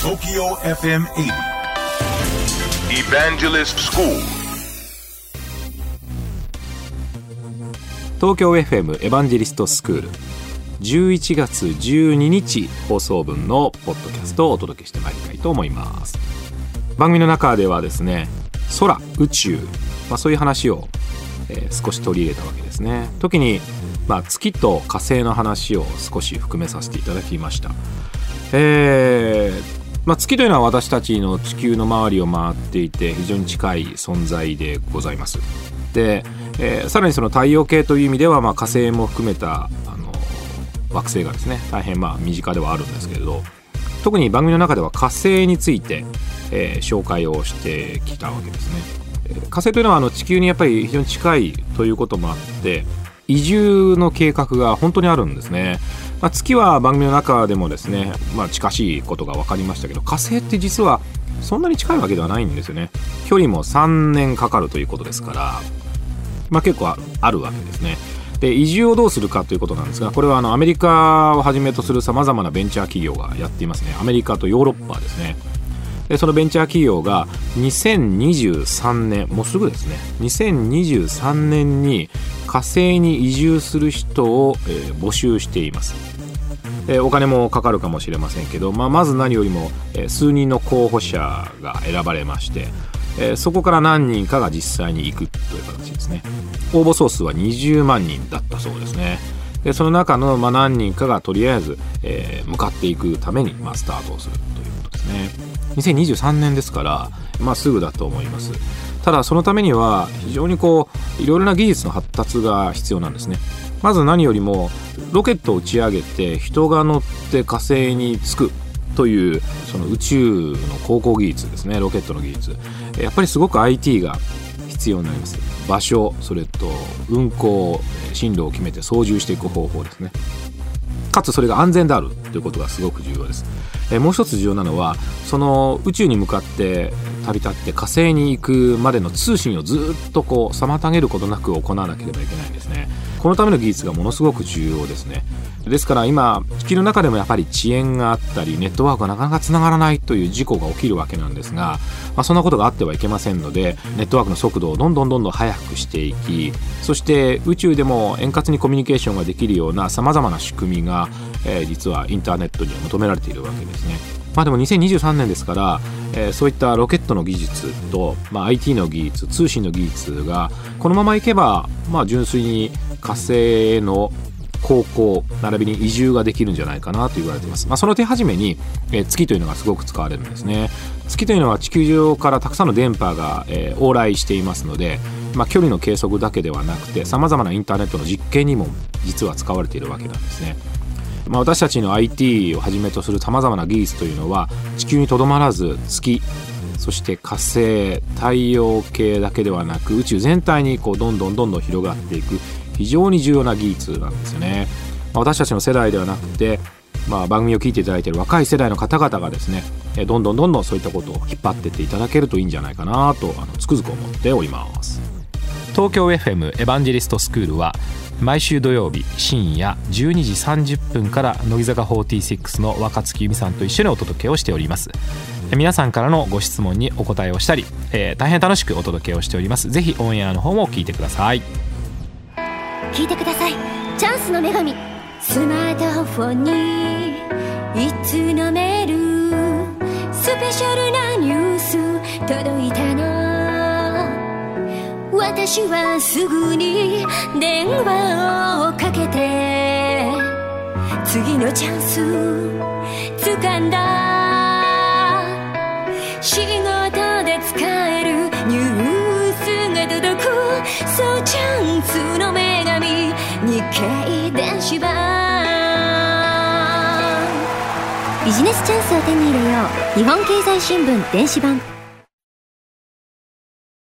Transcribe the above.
TOKYO FM 80 Evangelist School. 東京 FM エヴァンジェリストスクール11月12日放送分のポッドキャストをお届けしてまいりたいと思います番組の中ではですね空宇宙、まあ、そういう話を、えー少し取り入れたわけですね時に、まあ、月と火星の話を少し含めさせていただきましたえーまあ、月というのは私たちの地球の周りを回っていて非常に近い存在でございます。で、えーさらにその太陽系という意味では、まあ、火星も含めたあの惑星がですね大変まあ身近ではあるんですけれど特に番組の中では火星について、えー紹介をしてきたわけですね。火星というのはあの地球にやっぱり非常に近いということもあって移住の計画が本当にあるんですね、まあ、月は番組の中でもですね、まあ、近しいことが分かりましたけど火星って実はそんなに近いわけではないんですよね。距離も3年かかるということですからまあ、結構あるわけですね。で移住をどうするかということなんですがこれはあのアメリカをはじめとするさまざまなベンチャー企業がやっていますね。アメリカとヨーロッパですね。でそのベンチャー企業が2023年もうすぐですね。2023年に火星に移住する人を、えー募集しています。えーお金もかかるかもしれませんけど、まあ、まず何よりも、えー数人の候補者が選ばれまして、えーそこから何人かが実際に行くという形ですね。応募総数は20万人だったそうですね。でその中の、まあ、何人かがとりあえず、えー向かっていくために、まあ、スタートをするということですね。2023年ですから、まあ、すぐだと思います。ただそのためには非常にこういろいろな技術の発達が必要なんですね。まず何よりもロケットを打ち上げて人が乗って火星に着くというその宇宙の航行技術ですね。ロケットの技術。やっぱりすごく IT が必要になります。場所それと運行進路を決めて操縦していく方法ですね。かつそれが安全であるということがすごく重要です。えもう一つ重要なのはその宇宙に向かって旅立って火星に行くまでの通信をずっとこう妨げることなく行わなければいけないんですね。このための技術がものすごく重要ですね。ですから今地球の中でもやっぱり遅延があったりネットワークがなかなかつながらないという事故が起きるわけなんですが、まあ、そんなことがあってはいけませんのでネットワークの速度をどんどんどんどん速くしていきそして宇宙でも円滑にコミュニケーションができるようなさまざまな仕組みが、えー実はインターネットには求められているわけですね。まあでも2023年ですから、えーそういったロケットの技術と、まあ、IT の技術通信の技術がこのままいけば、まあ、純粋に火星への航行並びに移住ができるんじゃないかなと言われています、まあ、その手始めに、えー月というのがすごく使われるんですね。月というのは地球上からたくさんの電波が、えー往来していますので、まあ、距離の計測だけではなくてさまざまなインターネットの実験にも実は使われているわけなんですね。まあ、私たちの IT をはじめとするさまざまな技術というのは地球にとどまらず月そして火星太陽系だけではなく宇宙全体にこうどんどんどんどん広がっていく非常に重要な技術なんですよね、まあ私たちの世代ではなくて、まあ、番組を聞いていただいている若い世代の方々がですねえどんどんどんどんそういったことを引っ張ってっていただけるといいんじゃないかなとあのつくづく思っております。東京 FM エヴァンジェリストスクールは毎週土曜日深夜12時30分から乃木坂46の若月由美さんと一緒にお届けをしております。皆さんからのご質問にお答えをしたり、えー大変楽しくお届けをしております。ぜひオンエアの方も聞いてください。聞いてください。チャンスの女神。スマートフォンにいつのメールスペシャルなニュース。届いた私はすぐに電話をかけて次のチャンス掴んだ。仕事で使えるニュースが届く。そうチャンスの女神日経電子版ビジネスチャンスを手に入れよう。日本経済新聞電子版。